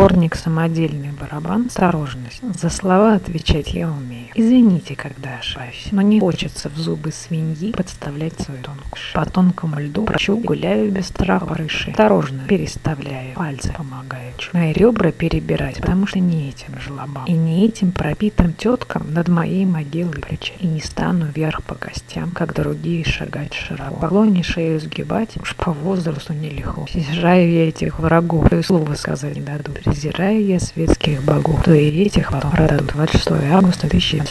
Сборник «Самодельный барабан. Осторожность». За слова отвечать я умею. Извините, когда ошибаюсь, но не хочется в зубы свиньи подставлять свою тонкую. По тонкому льду прощу, гуляю без страха крыши. Осторожно переставляю, пальцы помогаю. Мои ребра перебирать, потому что не этим жлобам и не этим пропитым теткам над моей могилой плечи. И не стану вверх по костям, как другие шагать широко. Поклоне шею сгибать, уж по возрасту нелегко. Презираю я этих врагов, и слова сказать не дадут. Презираю я светских богов, то и этих потом продадут. 26 августа 2017